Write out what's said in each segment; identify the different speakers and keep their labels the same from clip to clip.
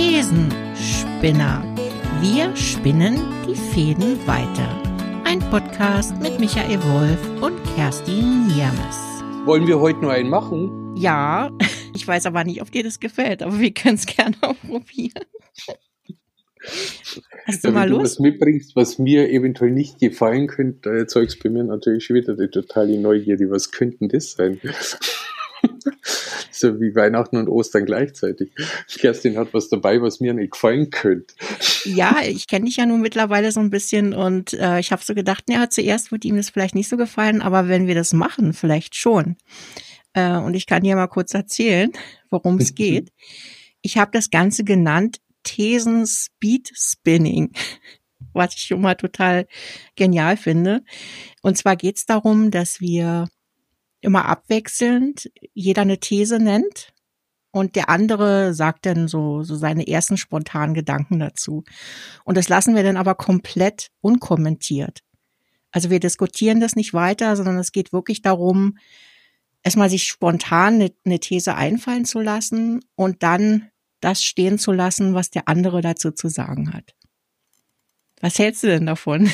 Speaker 1: Thesenspinner. Wir spinnen die Fäden weiter. Ein Podcast mit Michael Wolf und Kerstin Niermes.
Speaker 2: Wollen wir heute nur einen machen?
Speaker 1: Ja, ich weiß aber nicht, ob dir das gefällt, aber wir können es gerne auch probieren.
Speaker 2: Hast du ja, mal wenn Lust? du was mitbringst, was mir eventuell nicht gefallen könnte, erzeugst bei mir natürlich wieder die totale Neugierde. Was könnten das sein? so wie Weihnachten und Ostern gleichzeitig. Kerstin hat was dabei, was mir nicht gefallen könnte.
Speaker 1: Ja, ich kenne dich ja nun mittlerweile so ein bisschen und äh, ich habe so gedacht, ja, zuerst wird ihm das vielleicht nicht so gefallen, aber wenn wir das machen, vielleicht schon. Äh, und ich kann dir mal kurz erzählen, worum es geht. Ich habe das Ganze genannt Thesen Speed Spinning was ich schon mal total genial finde. Und zwar geht es darum, dass wir immer abwechselnd jeder eine These nennt und der andere sagt dann so, so seine ersten spontanen Gedanken dazu. Und das lassen wir dann aber komplett unkommentiert. Also wir diskutieren das nicht weiter, sondern es geht wirklich darum, erstmal sich spontan eine, eine These einfallen zu lassen und dann das stehen zu lassen, was der andere dazu zu sagen hat. Was hältst du denn davon?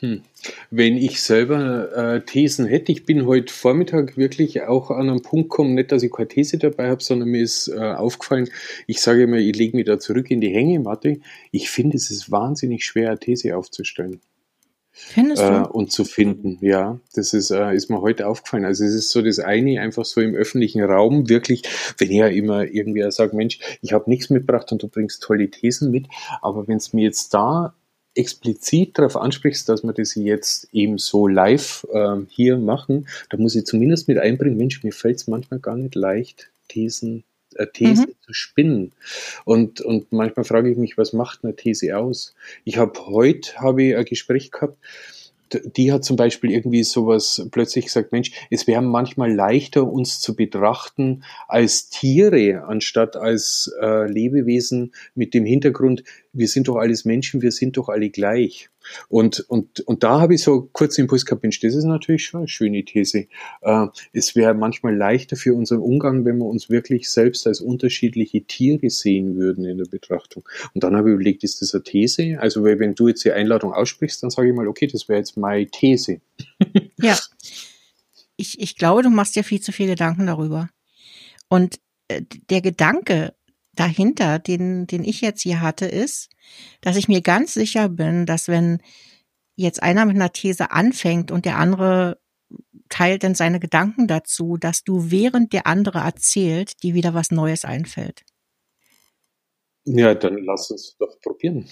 Speaker 2: Hm. Wenn ich selber äh, Thesen hätte, ich bin heute Vormittag wirklich auch an einen Punkt gekommen, nicht, dass ich keine These dabei habe, sondern mir ist äh, aufgefallen, ich sage immer, ich lege mich da zurück in die Hängematte. Ich finde, es ist wahnsinnig schwer, eine These aufzustellen. Findest du? Äh, und zu finden, ja. Das ist, äh, ist mir heute aufgefallen. Also es ist so das eine, einfach so im öffentlichen Raum, wirklich, wenn ich ja immer irgendwie sage, Mensch, ich habe nichts mitgebracht und du bringst tolle Thesen mit, aber wenn es mir jetzt da explizit darauf ansprichst, dass wir das jetzt eben so live äh, hier machen, da muss ich zumindest mit einbringen, Mensch, mir fällt es manchmal gar nicht leicht, Thesen äh, These mhm. zu spinnen. Und, und manchmal frage ich mich, was macht eine These aus? Ich habe heute habe ich ein Gespräch gehabt, die hat zum Beispiel irgendwie sowas plötzlich gesagt, Mensch, es wäre manchmal leichter, uns zu betrachten als Tiere, anstatt als äh, Lebewesen mit dem Hintergrund, wir sind doch alles Menschen, wir sind doch alle gleich. Und, und, und da habe ich so kurz den Impuls gehabt, Mensch, das ist natürlich schon eine schöne These. Äh, es wäre manchmal leichter für unseren Umgang, wenn wir uns wirklich selbst als unterschiedliche Tiere sehen würden in der Betrachtung. Und dann habe ich überlegt, ist das eine These? Also wenn du jetzt die Einladung aussprichst, dann sage ich mal, okay, das wäre jetzt meine These.
Speaker 1: Ja. Ich, ich glaube, du machst ja viel zu viel Gedanken darüber. Und äh, der Gedanke, dahinter, den, den ich jetzt hier hatte, ist, dass ich mir ganz sicher bin, dass wenn jetzt einer mit einer These anfängt und der andere teilt dann seine Gedanken dazu, dass du während der andere erzählt, dir wieder was Neues einfällt.
Speaker 2: Ja, dann lass uns doch probieren.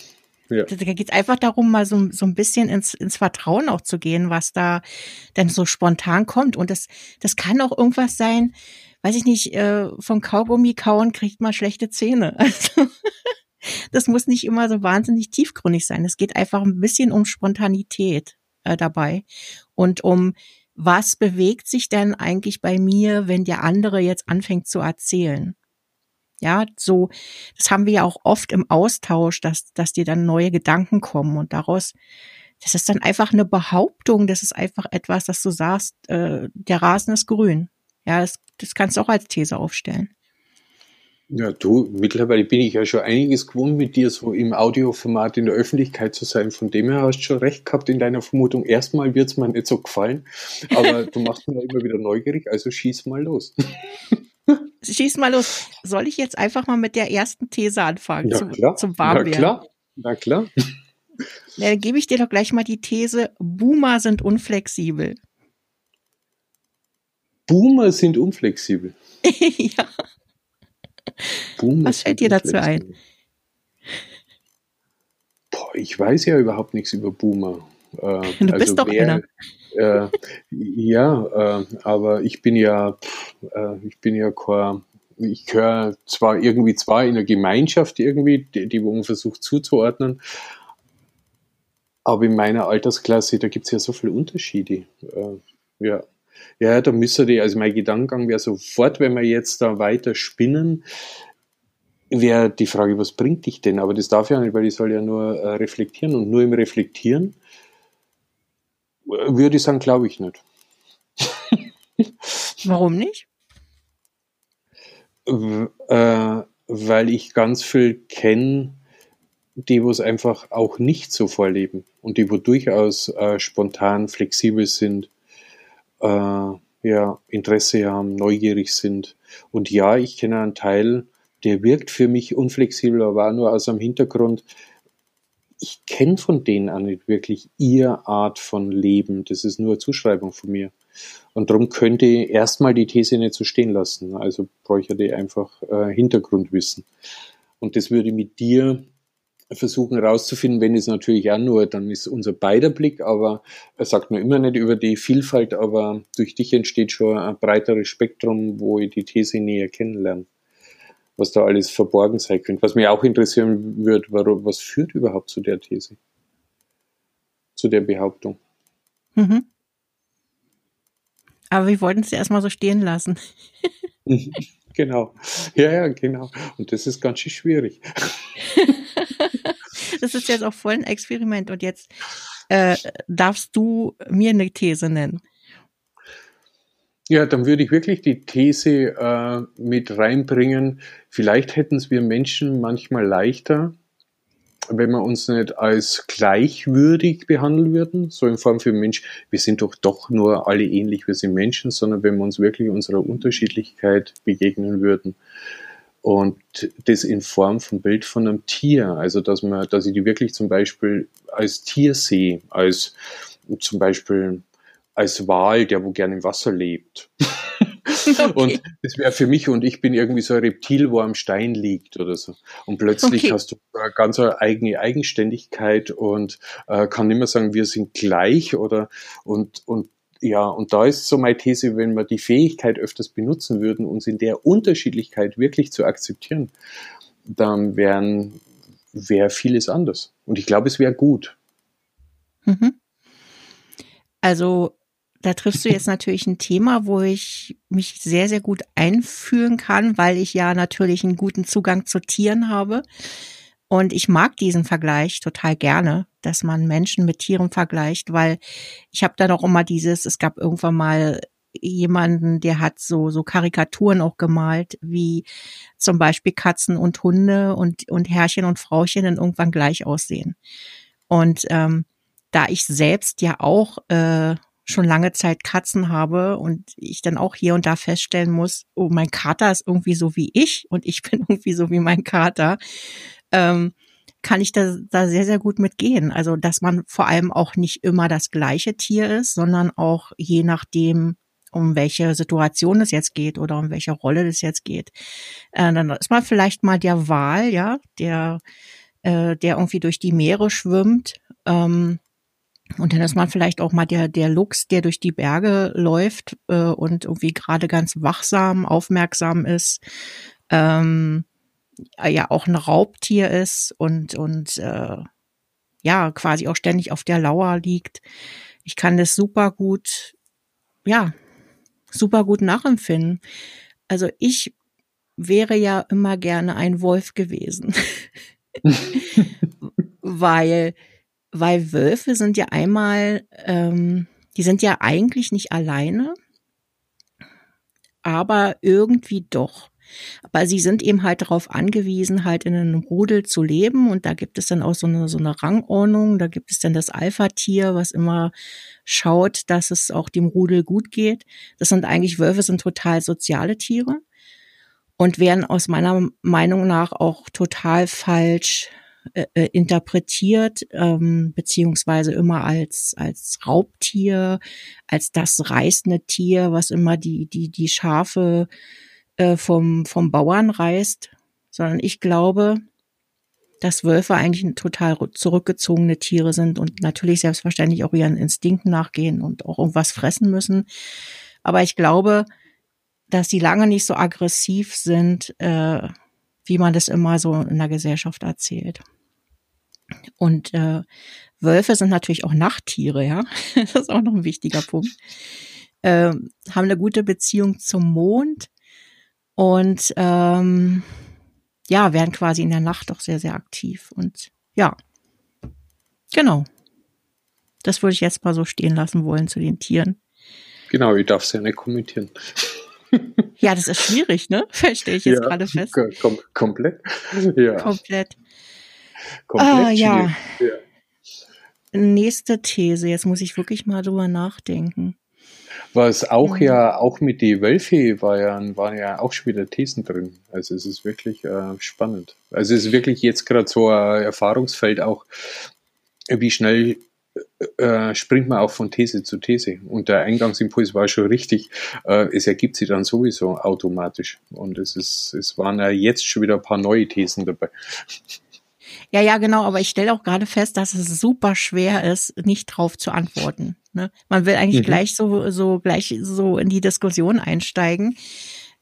Speaker 1: Ja. Da geht es einfach darum, mal so, so ein bisschen ins, ins Vertrauen auch zu gehen, was da denn so spontan kommt. Und das, das kann auch irgendwas sein, weiß ich nicht, äh, von Kaugummi kauen kriegt man schlechte Zähne. Also das muss nicht immer so wahnsinnig tiefgründig sein. Es geht einfach ein bisschen um Spontanität äh, dabei und um was bewegt sich denn eigentlich bei mir, wenn der andere jetzt anfängt zu erzählen? Ja, so, das haben wir ja auch oft im Austausch, dass, dass dir dann neue Gedanken kommen und daraus, das ist dann einfach eine Behauptung, das ist einfach etwas, dass du sagst, äh, der Rasen ist grün. Ja, das, das kannst du auch als These aufstellen.
Speaker 2: Ja, du, mittlerweile bin ich ja schon einiges gewohnt, mit dir so im Audioformat in der Öffentlichkeit zu sein. Von dem her hast du schon recht gehabt in deiner Vermutung. Erstmal wird es mir nicht so gefallen, aber du machst mir immer wieder neugierig, also schieß mal los.
Speaker 1: schieß mal los. Soll ich jetzt einfach mal mit der ersten These anfangen ja, zum, klar. zum Warmwerden?
Speaker 2: Na klar, na klar.
Speaker 1: Dann gebe ich dir doch gleich mal die These, Boomer sind unflexibel.
Speaker 2: Boomer sind unflexibel. ja.
Speaker 1: Boomer Was fällt dir dazu ein?
Speaker 2: Boah, ich weiß ja überhaupt nichts über Boomer.
Speaker 1: Äh, du also bist doch wer, einer.
Speaker 2: Äh, ja, äh, aber ich bin ja, äh, ich bin ja kein, ich gehöre zwar irgendwie zwar in einer Gemeinschaft irgendwie, die, die man versucht zuzuordnen, aber in meiner Altersklasse, da gibt es ja so viele Unterschiede. Äh, ja. Ja, da müsste die, also mein Gedankengang wäre sofort, wenn wir jetzt da weiter spinnen, wäre die Frage, was bringt dich denn? Aber das darf ja nicht, weil ich soll ja nur äh, reflektieren und nur im Reflektieren würde ich sagen, glaube ich nicht.
Speaker 1: Warum nicht?
Speaker 2: Äh, weil ich ganz viel kenne, die, wo es einfach auch nicht so vorleben und die, wo durchaus äh, spontan, flexibel sind, äh, ja, Interesse haben, neugierig sind. Und ja, ich kenne einen Teil, der wirkt für mich unflexibel, aber nur aus einem Hintergrund. Ich kenne von denen auch nicht wirklich ihr Art von Leben. Das ist nur eine Zuschreibung von mir. Und darum könnte ich erstmal die These nicht so stehen lassen. Also bräuchte ich einfach äh, Hintergrundwissen. Und das würde mit dir versuchen herauszufinden, wenn es natürlich auch nur, dann ist unser beider Blick, aber er sagt mir immer nicht über die Vielfalt, aber durch dich entsteht schon ein breiteres Spektrum, wo ich die These näher kennenlerne. Was da alles verborgen sein könnte. Was mich auch interessieren würde, warum, was führt überhaupt zu der These? Zu der Behauptung? Mhm.
Speaker 1: Aber wir wollten es ja erstmal so stehen lassen.
Speaker 2: genau. Ja, ja, genau. Und das ist ganz schön schwierig.
Speaker 1: das ist jetzt auch voll ein Experiment. Und jetzt äh, darfst du mir eine These nennen.
Speaker 2: Ja, dann würde ich wirklich die These äh, mit reinbringen. Vielleicht hätten es wir Menschen manchmal leichter, wenn wir uns nicht als gleichwürdig behandeln würden, so in Form für Mensch, wir sind doch doch nur alle ähnlich, wir sind Menschen, sondern wenn wir uns wirklich unserer Unterschiedlichkeit begegnen würden. Und das in Form von Bild von einem Tier, also dass man, dass ich die wirklich zum Beispiel als Tier sehe, als zum Beispiel als Wal, der wo gerne im Wasser lebt. Okay. Und das wäre für mich und ich bin irgendwie so ein Reptil, wo am Stein liegt oder so. Und plötzlich okay. hast du eine ganz eigene Eigenständigkeit und äh, kann nicht mehr sagen, wir sind gleich oder und und ja, und da ist so meine These, wenn wir die Fähigkeit öfters benutzen würden, uns in der Unterschiedlichkeit wirklich zu akzeptieren, dann wären wäre vieles anders. Und ich glaube, es wäre gut.
Speaker 1: Mhm. Also da triffst du jetzt natürlich ein Thema, wo ich mich sehr, sehr gut einfühlen kann, weil ich ja natürlich einen guten Zugang zu Tieren habe. Und ich mag diesen Vergleich total gerne, dass man Menschen mit Tieren vergleicht, weil ich habe da noch immer dieses, es gab irgendwann mal jemanden, der hat so, so Karikaturen auch gemalt, wie zum Beispiel Katzen und Hunde und, und Herrchen und Frauchen dann irgendwann gleich aussehen. Und ähm, da ich selbst ja auch äh, schon lange Zeit Katzen habe und ich dann auch hier und da feststellen muss, oh, mein Kater ist irgendwie so wie ich und ich bin irgendwie so wie mein Kater, ähm, kann ich da, da sehr, sehr gut mitgehen. Also, dass man vor allem auch nicht immer das gleiche Tier ist, sondern auch je nachdem, um welche Situation es jetzt geht oder um welche Rolle es jetzt geht. Äh, dann ist man vielleicht mal der Wal, ja, der, äh, der irgendwie durch die Meere schwimmt. Ähm, und dann ist man vielleicht auch mal der, der Luchs, der durch die Berge läuft äh, und irgendwie gerade ganz wachsam, aufmerksam ist, ähm, ja auch ein Raubtier ist und, und äh, ja, quasi auch ständig auf der Lauer liegt. Ich kann das super gut, ja, super gut nachempfinden. Also ich wäre ja immer gerne ein Wolf gewesen. Weil weil Wölfe sind ja einmal, ähm, die sind ja eigentlich nicht alleine, aber irgendwie doch. Aber sie sind eben halt darauf angewiesen, halt in einem Rudel zu leben. Und da gibt es dann auch so eine, so eine Rangordnung. Da gibt es dann das Alpha-Tier, was immer schaut, dass es auch dem Rudel gut geht. Das sind eigentlich Wölfe, sind total soziale Tiere und werden aus meiner Meinung nach auch total falsch äh, äh, interpretiert, ähm, beziehungsweise immer als, als Raubtier, als das reißende Tier, was immer die, die, die Schafe äh, vom, vom Bauern reißt, sondern ich glaube, dass Wölfe eigentlich total zurückgezogene Tiere sind und natürlich selbstverständlich auch ihren Instinkten nachgehen und auch irgendwas fressen müssen. Aber ich glaube, dass sie lange nicht so aggressiv sind, äh, wie man das immer so in der Gesellschaft erzählt. Und äh, Wölfe sind natürlich auch Nachttiere, ja. Das ist auch noch ein wichtiger Punkt. Äh, haben eine gute Beziehung zum Mond und ähm, ja, werden quasi in der Nacht auch sehr, sehr aktiv. Und ja, genau. Das würde ich jetzt mal so stehen lassen wollen zu den Tieren.
Speaker 2: Genau, ich darf es ja nicht kommentieren.
Speaker 1: Ja, das ist schwierig, ne? Verstehe ich jetzt ja, gerade fest.
Speaker 2: Kom komplett. Ja.
Speaker 1: Komplett. Komplett ah, ja. ja. Nächste These. Jetzt muss ich wirklich mal drüber nachdenken.
Speaker 2: Was auch mhm. ja, auch mit die Wölfe war ja, waren ja auch schon wieder Thesen drin. Also es ist wirklich äh, spannend. Also es ist wirklich jetzt gerade so ein Erfahrungsfeld auch, wie schnell äh, springt man auch von These zu These. Und der Eingangsimpuls war schon richtig. Äh, es ergibt sich dann sowieso automatisch. Und es ist, es waren ja jetzt schon wieder ein paar neue Thesen dabei.
Speaker 1: Ja, ja, genau, aber ich stelle auch gerade fest, dass es super schwer ist, nicht drauf zu antworten. Ne? Man will eigentlich mhm. gleich so, so, gleich so in die Diskussion einsteigen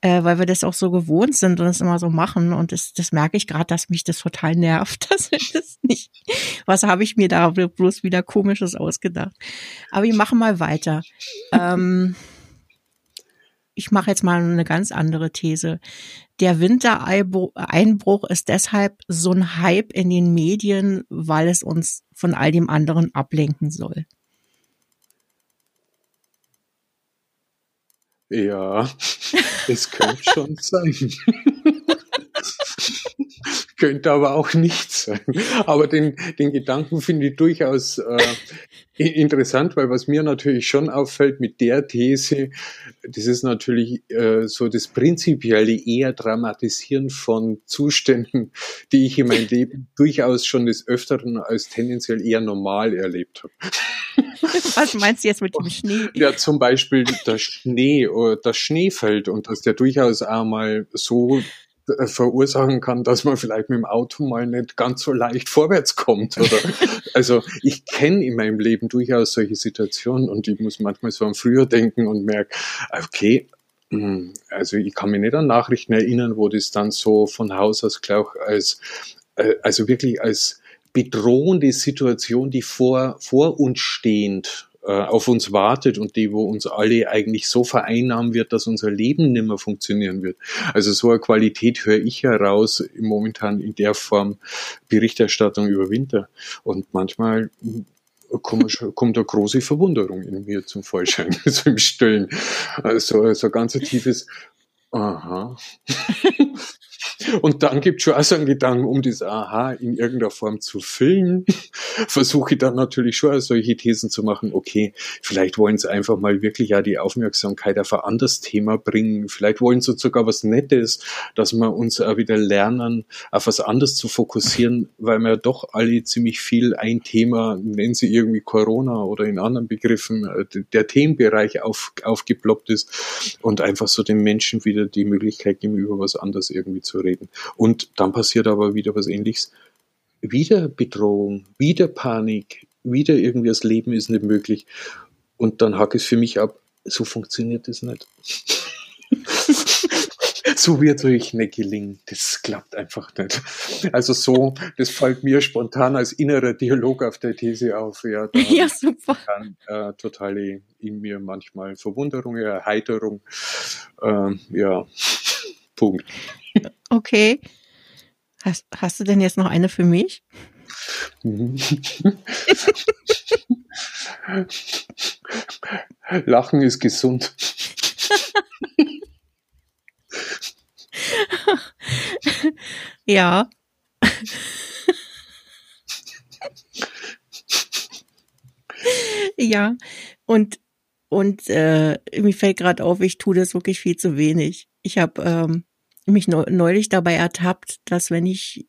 Speaker 1: äh, weil wir das auch so gewohnt sind und es immer so machen. Und das, das merke ich gerade, dass mich das total nervt, dass ich das nicht. Was habe ich mir da bloß wieder Komisches ausgedacht? Aber wir machen mal weiter. ähm, ich mache jetzt mal eine ganz andere These. Der Wintereinbruch ist deshalb so ein Hype in den Medien, weil es uns von all dem anderen ablenken soll.
Speaker 2: Ja, es könnte schon sein. Könnte aber auch nicht sein. Aber den, den Gedanken finde ich durchaus äh, interessant, weil was mir natürlich schon auffällt mit der These, das ist natürlich äh, so das prinzipielle eher Dramatisieren von Zuständen, die ich in meinem Leben durchaus schon des Öfteren als tendenziell eher normal erlebt habe.
Speaker 1: Was meinst du jetzt mit dem Schnee?
Speaker 2: Ja, zum Beispiel der Schnee oder das Schneefeld und dass der durchaus auch mal so äh, verursachen kann, dass man vielleicht mit dem Auto mal nicht ganz so leicht vorwärts kommt. Oder also ich kenne in meinem Leben durchaus solche Situationen und ich muss manchmal so an früher denken und merke, okay, hm, also ich kann mich nicht an Nachrichten erinnern, wo das dann so von Haus aus gleich als äh, also wirklich als bedrohende Situation, die vor, vor uns stehend äh, auf uns wartet und die, wo uns alle eigentlich so vereinnahmen wird, dass unser Leben nicht mehr funktionieren wird. Also so eine Qualität höre ich heraus momentan in der Form Berichterstattung über Winter. Und manchmal kommt, eine große Verwunderung in mir zum Vorschein, so im Stillen. Also so ein ganz tiefes Aha. Und dann gibt es schon auch so einen Gedanken, um das Aha in irgendeiner Form zu füllen, versuche ich dann natürlich schon solche Thesen zu machen, okay, vielleicht wollen sie einfach mal wirklich ja die Aufmerksamkeit auf ein anderes Thema bringen, vielleicht wollen sie sogar was Nettes, dass wir uns auch wieder lernen, auf was anderes zu fokussieren, weil wir doch alle ziemlich viel ein Thema, nennen sie irgendwie Corona oder in anderen Begriffen, äh, der Themenbereich auf, aufgeploppt ist und einfach so den Menschen wieder die Möglichkeit geben, über was anderes irgendwie zu reden. Und dann passiert aber wieder was ähnliches. Wieder Bedrohung, wieder Panik, wieder irgendwie das Leben ist nicht möglich. Und dann hack es für mich ab, so funktioniert das nicht. so wird es euch nicht gelingen. Das klappt einfach nicht. Also so, das fällt mir spontan als innerer Dialog auf der These auf. Ja,
Speaker 1: ja super.
Speaker 2: Dann, äh, totale in mir manchmal Verwunderung, Erheiterung. Ähm, ja, Punkt.
Speaker 1: Okay. Hast, hast du denn jetzt noch eine für mich?
Speaker 2: Lachen ist gesund.
Speaker 1: ja. ja, und und äh, mir fällt gerade auf, ich tue das wirklich viel zu wenig. Ich habe ähm, mich neulich dabei ertappt, dass wenn ich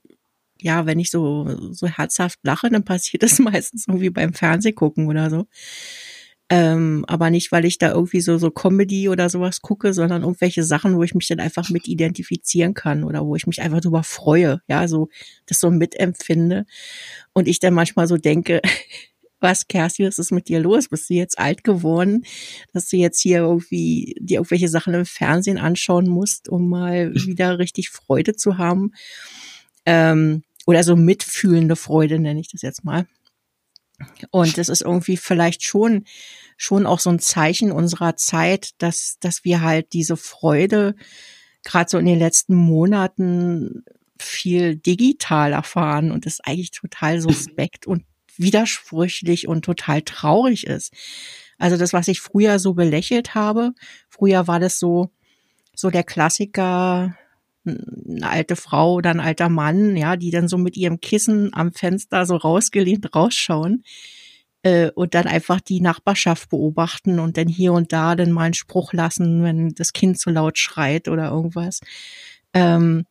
Speaker 1: ja, wenn ich so so herzhaft lache, dann passiert das meistens irgendwie beim Fernsehgucken oder so. Ähm, aber nicht, weil ich da irgendwie so so Comedy oder sowas gucke, sondern irgendwelche Sachen, wo ich mich dann einfach mit identifizieren kann oder wo ich mich einfach drüber freue, ja, so das so mitempfinde und ich dann manchmal so denke, was, Kerstin, was ist mit dir los? Bist du jetzt alt geworden, dass du jetzt hier irgendwie dir irgendwelche Sachen im Fernsehen anschauen musst, um mal wieder richtig Freude zu haben? Ähm, oder so mitfühlende Freude nenne ich das jetzt mal. Und das ist irgendwie vielleicht schon, schon auch so ein Zeichen unserer Zeit, dass, dass wir halt diese Freude gerade so in den letzten Monaten viel digital erfahren und das ist eigentlich total suspekt und widersprüchlich und total traurig ist. Also das, was ich früher so belächelt habe, früher war das so, so der Klassiker, eine alte Frau oder ein alter Mann, ja, die dann so mit ihrem Kissen am Fenster so rausgelehnt rausschauen äh, und dann einfach die Nachbarschaft beobachten und dann hier und da dann mal einen Spruch lassen, wenn das Kind zu laut schreit oder irgendwas. Ähm,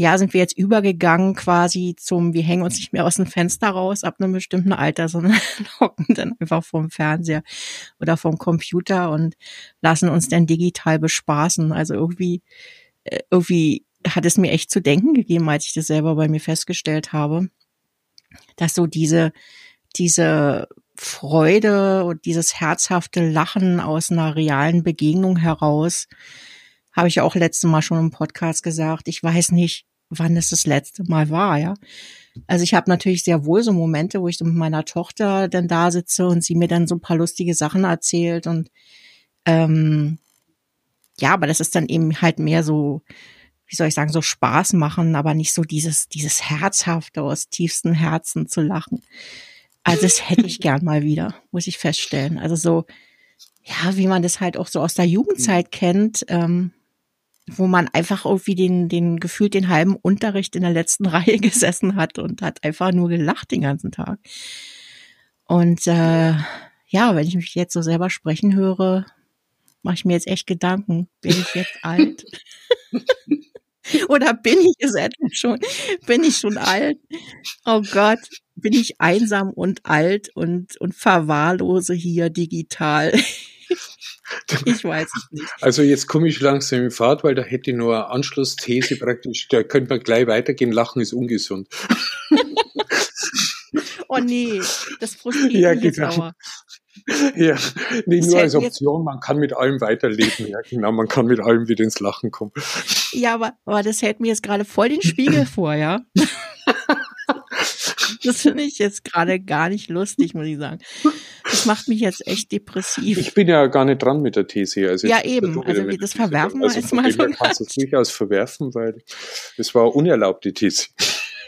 Speaker 1: ja, sind wir jetzt übergegangen quasi zum, wir hängen uns nicht mehr aus dem Fenster raus ab einem bestimmten Alter, sondern hocken dann einfach vorm Fernseher oder vom Computer und lassen uns dann digital bespaßen. Also irgendwie, äh, irgendwie hat es mir echt zu denken gegeben, als ich das selber bei mir festgestellt habe, dass so diese, diese Freude und dieses herzhafte Lachen aus einer realen Begegnung heraus, habe ich auch letztes Mal schon im Podcast gesagt. Ich weiß nicht, wann es das letzte Mal war, ja. Also ich habe natürlich sehr wohl so Momente, wo ich mit meiner Tochter dann da sitze und sie mir dann so ein paar lustige Sachen erzählt und ähm, ja, aber das ist dann eben halt mehr so, wie soll ich sagen, so Spaß machen, aber nicht so dieses, dieses Herzhafte aus tiefstem Herzen zu lachen. Also das hätte ich gern mal wieder, muss ich feststellen. Also so, ja, wie man das halt auch so aus der Jugendzeit kennt, ähm, wo man einfach irgendwie den, den gefühlt den halben Unterricht in der letzten Reihe gesessen hat und hat einfach nur gelacht den ganzen Tag. Und äh, ja, wenn ich mich jetzt so selber sprechen höre, mache ich mir jetzt echt Gedanken. Bin ich jetzt alt? Oder bin ich es etwa schon? Bin ich schon alt? Oh Gott, bin ich einsam und alt und, und verwahrlose hier digital? Ich weiß es nicht.
Speaker 2: Also jetzt komme ich langsam in Fahrt, weil da hätte ich nur eine Anschlussthese praktisch, da könnte man gleich weitergehen, Lachen ist ungesund.
Speaker 1: oh nee, das frustriert ja, mich genau. jetzt
Speaker 2: Ja, nicht nur als Option, man kann mit allem weiterleben. Ja, genau, man kann mit allem wieder ins Lachen kommen.
Speaker 1: Ja, aber, aber das hält mir jetzt gerade voll den Spiegel vor, ja. Das finde ich jetzt gerade gar nicht lustig, muss ich sagen. Das macht mich jetzt echt depressiv.
Speaker 2: Ich bin ja gar nicht dran mit der These.
Speaker 1: Also ja, eben. Also das verwerfen wir also jetzt mal so.
Speaker 2: kannst du es durchaus verwerfen, weil das war unerlaubte These.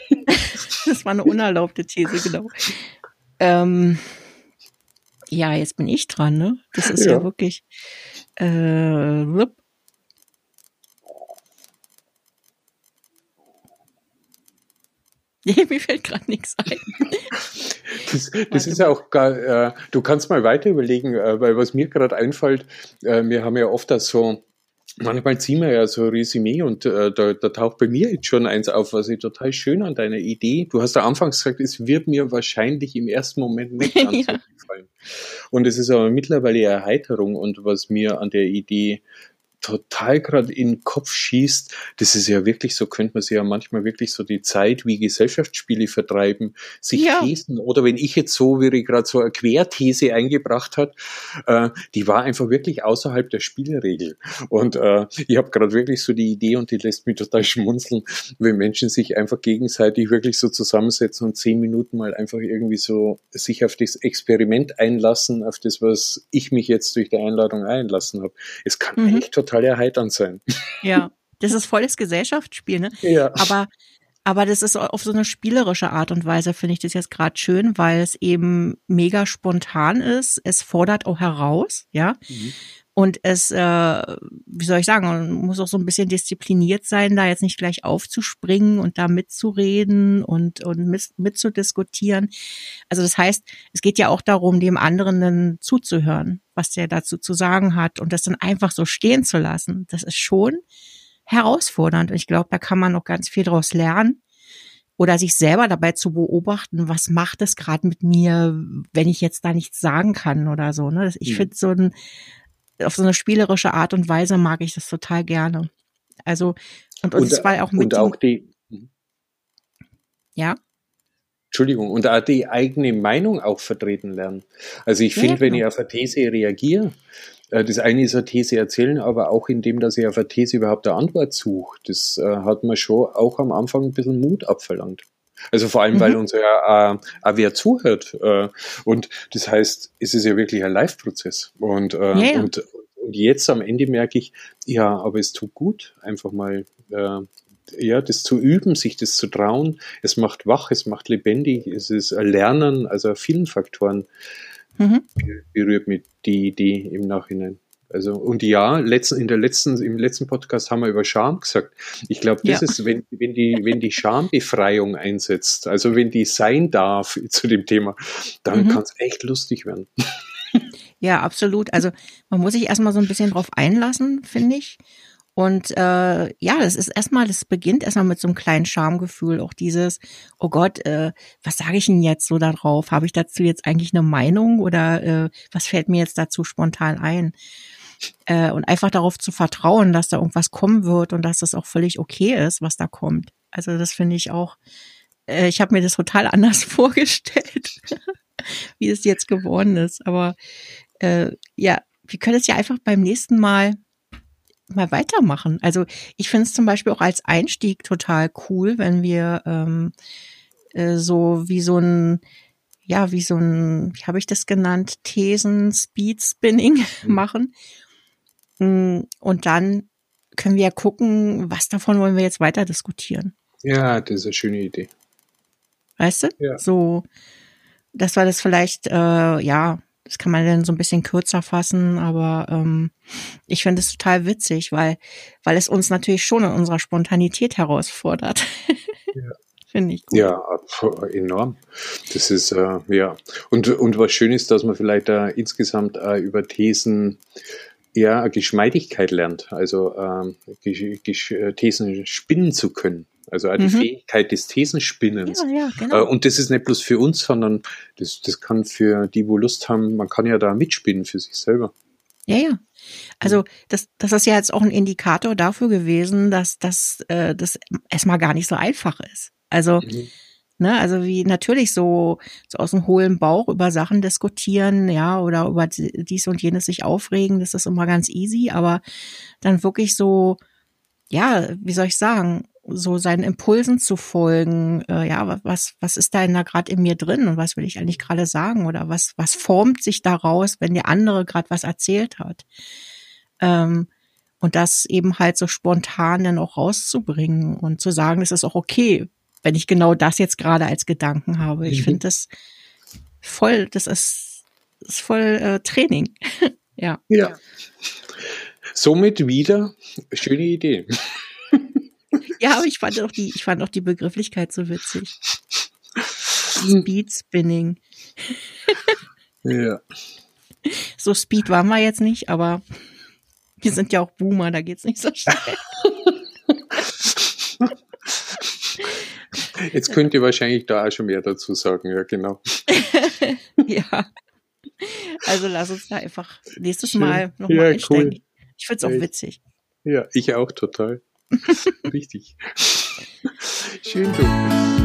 Speaker 1: das war eine unerlaubte These, genau. Ähm, ja, jetzt bin ich dran, ne? Das ist ja, ja wirklich. Äh, Nee, mir fällt gerade nichts ein.
Speaker 2: Das, das ist ja auch gar, äh, du kannst mal weiter überlegen, äh, weil was mir gerade einfällt, äh, wir haben ja oft das so, manchmal ziehen wir ja so ein Resümee und äh, da, da taucht bei mir jetzt schon eins auf, was ich total schön an deiner Idee, du hast ja anfangs gesagt, es wird mir wahrscheinlich im ersten Moment nicht ganz ja. gefallen. Und es ist aber mittlerweile Erheiterung und was mir an der Idee total gerade in den Kopf schießt, das ist ja wirklich so, könnte man sich ja manchmal wirklich so die Zeit wie Gesellschaftsspiele vertreiben, sich ja. Thesen, oder wenn ich jetzt so, wie ich gerade so eine Querthese eingebracht hat, äh, die war einfach wirklich außerhalb der Spielregel. Und äh, ich habe gerade wirklich so die Idee und die lässt mich total schmunzeln, wenn Menschen sich einfach gegenseitig wirklich so zusammensetzen und zehn Minuten mal einfach irgendwie so sich auf das Experiment einlassen, auf das, was ich mich jetzt durch die Einladung einlassen habe. Es kann mhm. echt total total erheiternd sein.
Speaker 1: Ja, das ist volles Gesellschaftsspiel, ne? Ja. Aber, aber das ist auf so eine spielerische Art und Weise, finde ich das jetzt gerade schön, weil es eben mega spontan ist. Es fordert auch heraus, ja. Mhm. Und es, äh, wie soll ich sagen, man muss auch so ein bisschen diszipliniert sein, da jetzt nicht gleich aufzuspringen und da mitzureden und, und mit, mitzudiskutieren. Also das heißt, es geht ja auch darum, dem anderen dann zuzuhören, was der dazu zu sagen hat und das dann einfach so stehen zu lassen. Das ist schon herausfordernd. Und ich glaube, da kann man noch ganz viel daraus lernen oder sich selber dabei zu beobachten, was macht es gerade mit mir, wenn ich jetzt da nichts sagen kann oder so. Ne? Ich mhm. finde so ein auf so eine spielerische Art und Weise mag ich das total gerne. Also, und, und, und zwar auch mit.
Speaker 2: Und auch die. Mhm.
Speaker 1: Ja.
Speaker 2: Entschuldigung, und auch die eigene Meinung auch vertreten lernen. Also ich finde, ja, wenn ich genau. auf eine These reagiere, das eine ist eine These erzählen, aber auch indem, dass ich auf eine These überhaupt eine Antwort suche, das äh, hat man schon auch am Anfang ein bisschen Mut abverlangt. Also vor allem, mhm. weil uns ja äh, auch wer zuhört. Äh, und das heißt, es ist ja wirklich ein Live-Prozess. Und, äh, ja, und, und jetzt am Ende merke ich, ja, aber es tut gut, einfach mal äh, ja, das zu üben, sich das zu trauen. Es macht wach, es macht lebendig, es ist ein Lernen, also vielen Faktoren mhm. berührt mich die Idee im Nachhinein. Also, und ja, letzten, in der letzten, im letzten Podcast haben wir über Scham gesagt. Ich glaube, das ja. ist, wenn, wenn die, wenn die Schambefreiung einsetzt, also wenn die sein darf zu dem Thema, dann mhm. kann es echt lustig werden.
Speaker 1: Ja, absolut. Also man muss sich erstmal so ein bisschen drauf einlassen, finde ich. Und äh, ja, das ist erstmal, das beginnt erstmal mit so einem kleinen Schamgefühl, auch dieses, oh Gott, äh, was sage ich denn jetzt so darauf? Habe ich dazu jetzt eigentlich eine Meinung oder äh, was fällt mir jetzt dazu spontan ein? Äh, und einfach darauf zu vertrauen, dass da irgendwas kommen wird und dass das auch völlig okay ist, was da kommt. Also das finde ich auch, äh, ich habe mir das total anders vorgestellt, wie es jetzt geworden ist. Aber äh, ja, wir können es ja einfach beim nächsten Mal mal weitermachen. Also ich finde es zum Beispiel auch als Einstieg total cool, wenn wir ähm, äh, so wie so ein ja, wie so ein, wie habe ich das genannt, Thesen, Speed Spinning mhm. machen. Mm, und dann können wir ja gucken, was davon wollen wir jetzt weiter diskutieren.
Speaker 2: Ja, das ist eine schöne Idee.
Speaker 1: Weißt du? Ja. So, dass wir das vielleicht, äh, ja, das kann man dann so ein bisschen kürzer fassen, aber ähm, ich finde es total witzig, weil, weil es uns natürlich schon in unserer Spontanität herausfordert. Ja. finde ich
Speaker 2: gut. Ja, enorm. Das ist, äh, ja. Und, und was schön ist, dass man vielleicht äh, insgesamt äh, über Thesen eher Geschmeidigkeit lernt, also ähm, Thesen spinnen zu können. Also auch die mhm. Fähigkeit des Thesenspinnens. Ja, ja, genau. Äh, und das ist nicht bloß für uns, sondern das, das kann für die, wo Lust haben, man kann ja da mitspinnen für sich selber.
Speaker 1: Ja, ja. Also das, das ist ja jetzt auch ein Indikator dafür gewesen, dass, dass äh, das erstmal gar nicht so einfach ist. Also, mhm. ne, also wie natürlich so, so aus dem hohlen Bauch über Sachen diskutieren, ja, oder über dies und jenes sich aufregen, das ist immer ganz easy, aber dann wirklich so, ja, wie soll ich sagen, so seinen Impulsen zu folgen, äh, ja, was, was ist da, da gerade in mir drin und was will ich eigentlich gerade sagen oder was, was formt sich daraus, wenn der andere gerade was erzählt hat. Ähm, und das eben halt so spontan dann auch rauszubringen und zu sagen, es ist auch okay, wenn ich genau das jetzt gerade als Gedanken habe. Ich mhm. finde das voll, das ist, ist voll äh, Training. ja.
Speaker 2: Ja. Somit wieder schöne Idee.
Speaker 1: Ja, aber ich fand auch die, ich fand auch die Begrifflichkeit so witzig. Speed Spinning.
Speaker 2: ja.
Speaker 1: So Speed waren wir jetzt nicht, aber wir sind ja auch Boomer, da geht's nicht so schnell.
Speaker 2: Jetzt könnt ihr wahrscheinlich da auch schon mehr dazu sagen, ja, genau.
Speaker 1: ja. Also lass uns da einfach nächstes. Mal nochmal ja, einsteigen. Cool. Ich find's auch witzig.
Speaker 2: Ja, ich auch total. Richtig. Schön, du.